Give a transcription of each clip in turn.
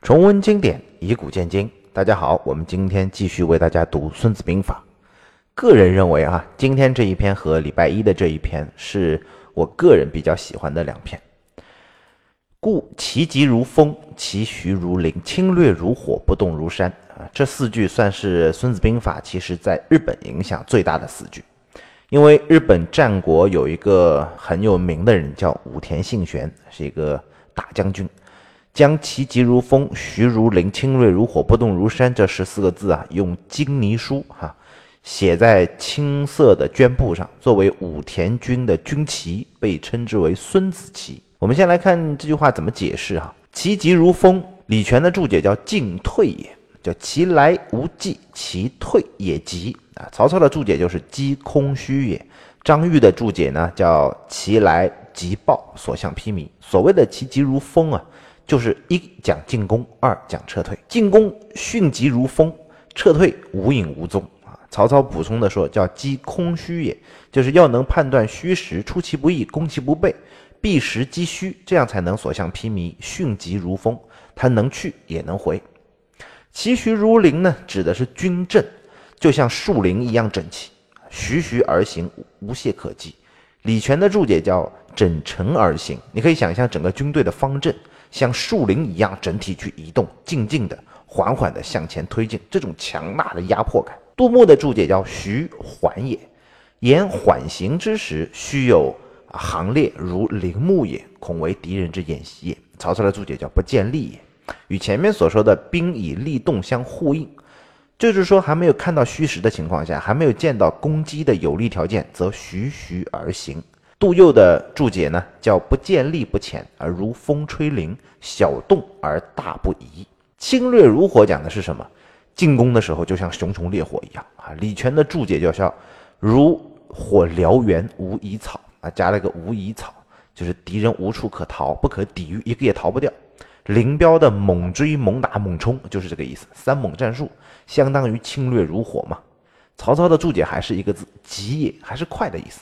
重温经典，以古鉴今。大家好，我们今天继续为大家读《孙子兵法》。个人认为啊，今天这一篇和礼拜一的这一篇是我个人比较喜欢的两篇。故其疾如风，其徐如林，侵略如火，不动如山啊！这四句算是《孙子兵法》其实在日本影响最大的四句。因为日本战国有一个很有名的人叫武田信玄，是一个大将军。将“其疾如风，徐如林，侵锐如火，不动如山”这十四个字啊，用金泥书哈写在青色的绢布上，作为武田军的军旗，被称之为孙子旗。我们先来看这句话怎么解释哈，“其疾如风”，李全的注解叫“进退也”，叫“其来无迹，其退也急”啊。曹操的注解就是“击空虚也”，张玉的注解呢叫“其来急暴，所向披靡”。所谓的“其疾如风”啊。就是一讲进攻，二讲撤退。进攻迅疾如风，撤退无影无踪啊。曹操补充的说，叫击空虚也，就是要能判断虚实，出其不意，攻其不备，避实击虚，这样才能所向披靡。迅疾如风，他能去也能回。其徐如林呢，指的是军阵，就像树林一样整齐，徐徐而行，无懈可击。李全的注解叫整陈而行，你可以想象整个军队的方阵。像树林一样整体去移动，静静的、缓缓的向前推进，这种强大的压迫感。杜牧的注解叫“徐缓也”，言缓行之时，须有行列如林木也，恐为敌人之演习也。曹操的注解叫“不见利也”，与前面所说的兵以利动相呼应，就是说还没有看到虚实的情况下，还没有见到攻击的有利条件，则徐徐而行。杜佑的注解呢，叫不见利不浅，而如风吹林，小动而大不移。侵略如火讲的是什么？进攻的时候就像熊熊烈火一样啊。李全的注解叫叫如火燎原，无遗草啊，加了个无遗草，就是敌人无处可逃，不可抵御，一个也逃不掉。林彪的猛追猛打猛冲就是这个意思，三猛战术相当于侵略如火嘛。曹操的注解还是一个字，急也，还是快的意思。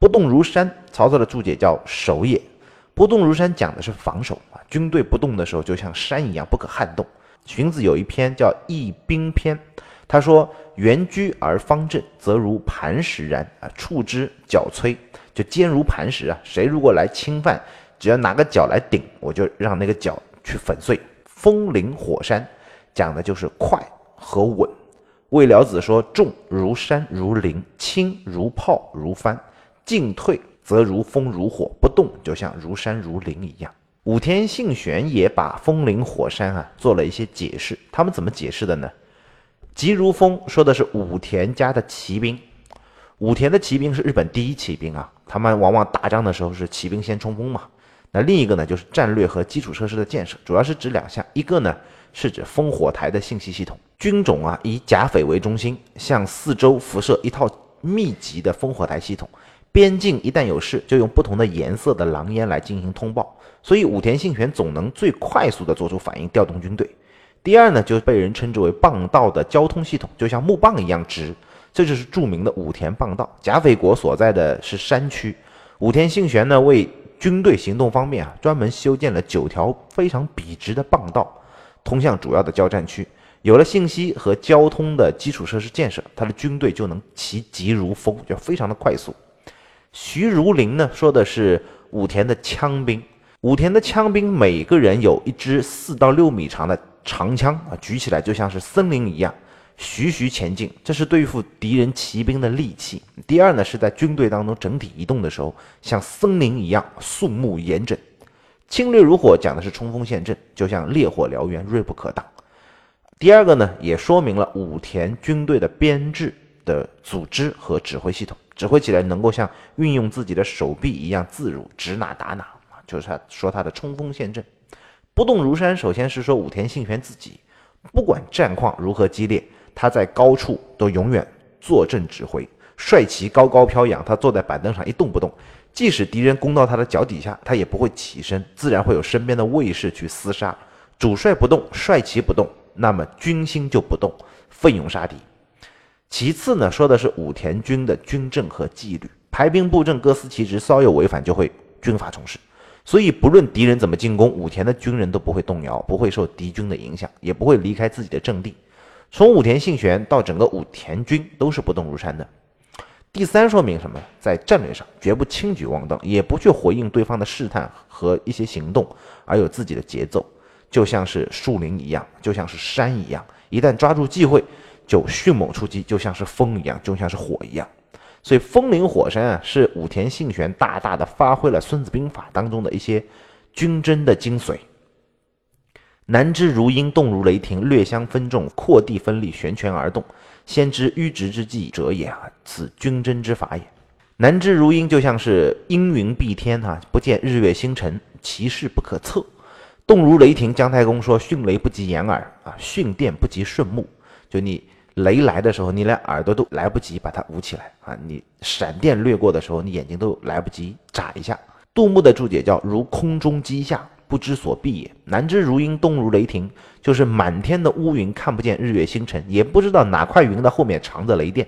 不动如山，曹操的注解叫守也。不动如山讲的是防守啊，军队不动的时候就像山一样不可撼动。荀子有一篇叫《易兵篇》，他说：“原居而方阵，则如磐石然啊，触之脚摧，就坚如磐石啊。谁如果来侵犯，只要拿个脚来顶，我就让那个脚去粉碎。风林火山讲的就是快和稳。魏辽子说：重如山如林，轻如炮如帆。”进退则如风如火，不动就像如山如林一样。武田信玄也把风林火山啊做了一些解释，他们怎么解释的呢？疾如风说的是武田家的骑兵，武田的骑兵是日本第一骑兵啊，他们往往打仗的时候是骑兵先冲锋嘛。那另一个呢就是战略和基础设施的建设，主要是指两项，一个呢是指烽火台的信息系统，军种啊以甲斐为中心，向四周辐射一套密集的烽火台系统。边境一旦有事，就用不同的颜色的狼烟来进行通报，所以武田信玄总能最快速的做出反应，调动军队。第二呢，就是被人称之为棒道的交通系统，就像木棒一样直，这就是著名的武田棒道。甲斐国所在的是山区，武田信玄呢为军队行动方便啊，专门修建了九条非常笔直的棒道，通向主要的交战区。有了信息和交通的基础设施建设，他的军队就能其疾如风，就非常的快速。徐如林呢，说的是武田的枪兵。武田的枪兵每个人有一支四到六米长的长枪啊，举起来就像是森林一样，徐徐前进。这是对付敌人骑兵的利器。第二呢，是在军队当中整体移动的时候，像森林一样肃穆严整。侵略如火讲的是冲锋陷阵，就像烈火燎原，锐不可挡。第二个呢，也说明了武田军队的编制的组织和指挥系统。指挥起来能够像运用自己的手臂一样自如，指哪打哪！就是他说他的冲锋陷阵，不动如山。首先是说武田信玄自己，不管战况如何激烈，他在高处都永远坐镇指挥，帅旗高高飘扬，他坐在板凳上一动不动。即使敌人攻到他的脚底下，他也不会起身，自然会有身边的卫士去厮杀。主帅不动，帅旗不动，那么军心就不动，奋勇杀敌。其次呢，说的是武田军的军政和纪律，排兵布阵各司其职，稍有违反就会军法从事。所以不论敌人怎么进攻，武田的军人都不会动摇，不会受敌军的影响，也不会离开自己的阵地。从武田信玄到整个武田军都是不动如山的。第三，说明什么？在战略上绝不轻举妄动，也不去回应对方的试探和一些行动，而有自己的节奏，就像是树林一样，就像是山一样，一旦抓住机会就迅猛出击，就像是风一样，就像是火一样。所以风林火山啊，是武田信玄大大的发挥了《孙子兵法》当中的一些军争的精髓。南之如鹰，动如雷霆，略相分众，扩地分力，悬拳而动。先知迂直之计者也啊，此军争之法也。南之如鹰，就像是阴云蔽天哈，不见日月星辰，其势不可测。动如雷霆，姜太公说：“迅雷不及掩耳啊，迅电不及顺目。”就你雷来的时候，你连耳朵都来不及把它捂起来啊！你闪电掠过的时候，你眼睛都来不及眨一下。杜牧的注解叫“如空中击下”。不知所避也。南之如鹰，东如雷霆，就是满天的乌云，看不见日月星辰，也不知道哪块云的后面藏着雷电。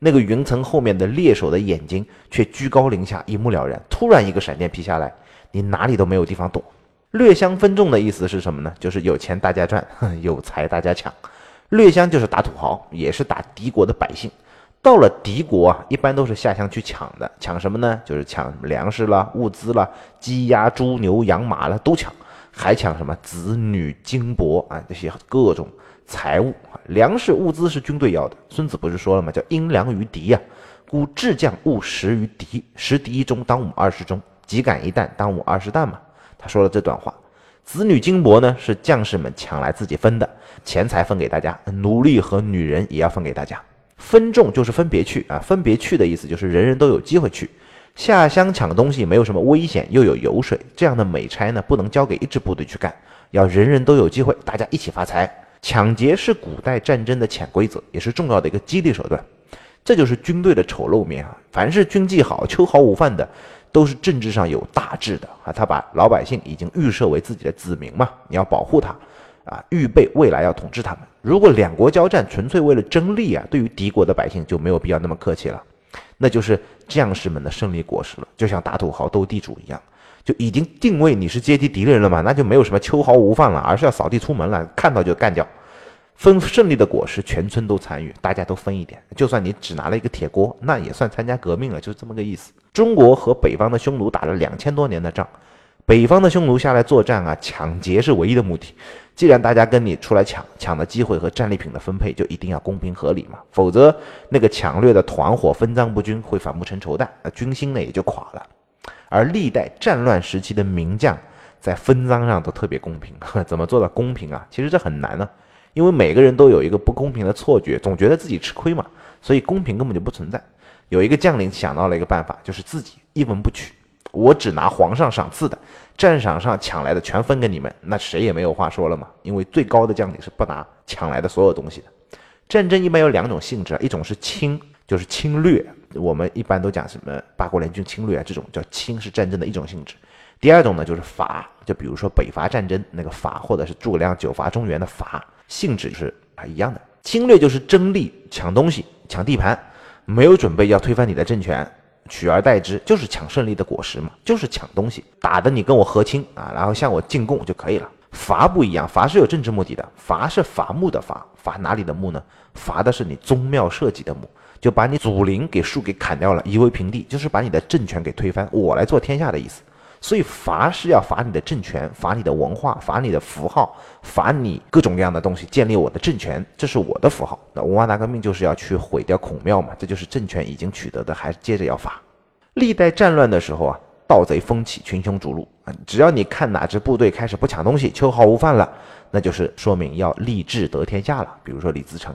那个云层后面的猎手的眼睛却居高临下，一目了然。突然一个闪电劈下来，你哪里都没有地方躲。略相分众的意思是什么呢？就是有钱大家赚，有财大家抢。略相就是打土豪，也是打敌国的百姓。到了敌国啊，一般都是下乡去抢的，抢什么呢？就是抢粮食啦、物资啦、鸡鸭猪牛羊马啦都抢，还抢什么子女金帛啊这些各种财物啊，粮食物资是军队要的。孙子不是说了吗？叫因粮于敌呀，故智将勿食于敌，食敌一钟，当午二十钟；己敢一担，当午二十担嘛。他说了这段话，子女金帛呢是将士们抢来自己分的钱财分给大家，奴隶和女人也要分给大家。分众就是分别去啊，分别去的意思就是人人都有机会去下乡抢东西，没有什么危险，又有油水，这样的美差呢，不能交给一支部队去干，要人人都有机会，大家一起发财。抢劫是古代战争的潜规则，也是重要的一个激励手段。这就是军队的丑陋面啊！凡是军纪好、秋毫无犯的，都是政治上有大志的啊！他把老百姓已经预设为自己的子民嘛，你要保护他。啊，预备未来要统治他们。如果两国交战纯粹为了争利啊，对于敌国的百姓就没有必要那么客气了，那就是将士们的胜利果实了。就像打土豪斗地主一样，就已经定位你是阶级敌人了嘛，那就没有什么秋毫无犯了，而是要扫地出门了，看到就干掉。分胜利的果实，全村都参与，大家都分一点。就算你只拿了一个铁锅，那也算参加革命了，就是这么个意思。中国和北方的匈奴打了两千多年的仗。北方的匈奴下来作战啊，抢劫是唯一的目的。既然大家跟你出来抢，抢的机会和战利品的分配就一定要公平合理嘛，否则那个抢掠的团伙分赃不均，会反目成仇的，那军心呢也就垮了。而历代战乱时期的名将在分赃上都特别公平，怎么做到公平啊？其实这很难呢，因为每个人都有一个不公平的错觉，总觉得自己吃亏嘛，所以公平根本就不存在。有一个将领想到了一个办法，就是自己一文不取。我只拿皇上赏赐的，战场上抢来的全分给你们，那谁也没有话说了嘛。因为最高的将领是不拿抢来的所有东西的。战争一般有两种性质啊，一种是侵，就是侵略，我们一般都讲什么八国联军侵略啊，这种叫侵，是战争的一种性质。第二种呢就是伐，就比如说北伐战争那个伐，或者是诸葛亮九伐中原的伐，性质是啊一样的。侵略就是争利、抢东西、抢地盘，没有准备要推翻你的政权。取而代之就是抢胜利的果实嘛，就是抢东西，打的你跟我和亲啊，然后向我进贡就可以了。伐不一样，伐是有政治目的的，伐是伐木的伐，伐哪里的木呢？伐的是你宗庙社稷的木，就把你祖陵给树给砍掉了，夷为平地，就是把你的政权给推翻，我来做天下的意思。所以伐是要伐你的政权，伐你的文化，伐你的符号，伐你各种各样的东西，建立我的政权，这是我的符号。那文化大革命就是要去毁掉孔庙嘛，这就是政权已经取得的，还接着要伐。历代战乱的时候啊，盗贼风起，群雄逐鹿啊，只要你看哪支部队开始不抢东西，秋毫无犯了，那就是说明要立志得天下了。比如说李自成，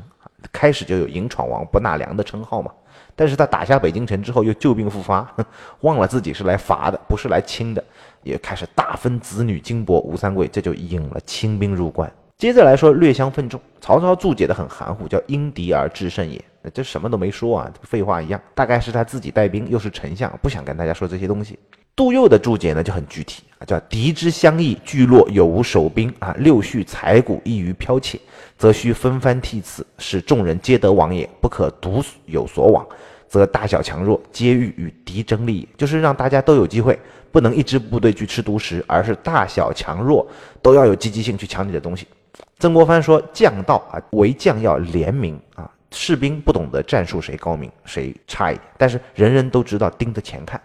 开始就有迎闯王不纳粮的称号嘛。但是他打下北京城之后又旧病复发，忘了自己是来伐的，不是来清的，也开始大分子女金帛。吴三桂这就引了清兵入关。接着来说略相分众，曹操注解的很含糊，叫因敌而制胜也，这什么都没说啊，废话一样。大概是他自己带兵，又是丞相，不想跟大家说这些东西。杜佑的注解呢就很具体啊，叫敌之相异，聚落有无守兵啊，六畜财谷易于剽窃，则需分番替次，使众人皆得往也，不可独有所往。则大小强弱皆欲与敌争利，就是让大家都有机会，不能一支部队去吃独食，而是大小强弱都要有积极性去抢你的东西。曾国藩说：“将道啊，为将要廉明啊，士兵不懂得战术谁高明谁差一点，但是人人都知道盯着钱看。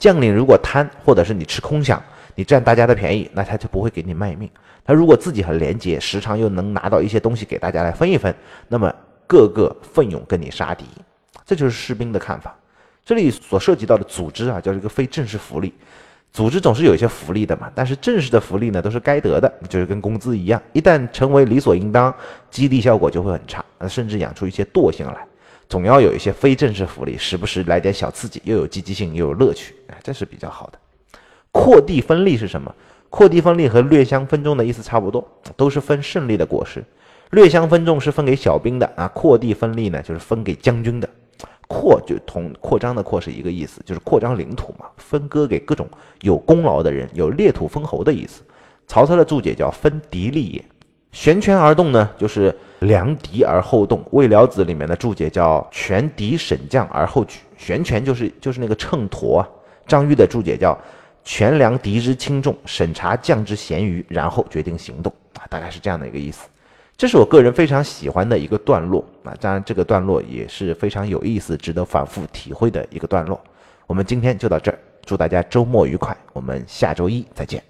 将领如果贪，或者是你吃空饷，你占大家的便宜，那他就不会给你卖命。他如果自己很廉洁，时常又能拿到一些东西给大家来分一分，那么个个奋勇跟你杀敌。这就是士兵的看法。这里所涉及到的组织啊，叫一个非正式福利。”组织总是有一些福利的嘛，但是正式的福利呢，都是该得的，就是跟工资一样。一旦成为理所应当，激励效果就会很差，甚至养出一些惰性来。总要有一些非正式福利，时不时来点小刺激，又有积极性，又有乐趣，哎，这是比较好的。扩地分利是什么？扩地分利和略相分众的意思差不多，都是分胜利的果实。略相分众是分给小兵的啊，扩地分利呢，就是分给将军的。扩就同扩张的扩是一个意思，就是扩张领土嘛，分割给各种有功劳的人，有列土封侯的意思。曹操的注解叫分敌利也。悬拳而动呢，就是量敌而后动。魏辽子里面的注解叫权敌审将而后举。悬拳就是就是那个秤砣啊。张玉的注解叫权量敌之轻重，审查将之咸愚，然后决定行动啊，大概是这样的一个意思。这是我个人非常喜欢的一个段落啊，当然这个段落也是非常有意思、值得反复体会的一个段落。我们今天就到这儿，祝大家周末愉快，我们下周一再见。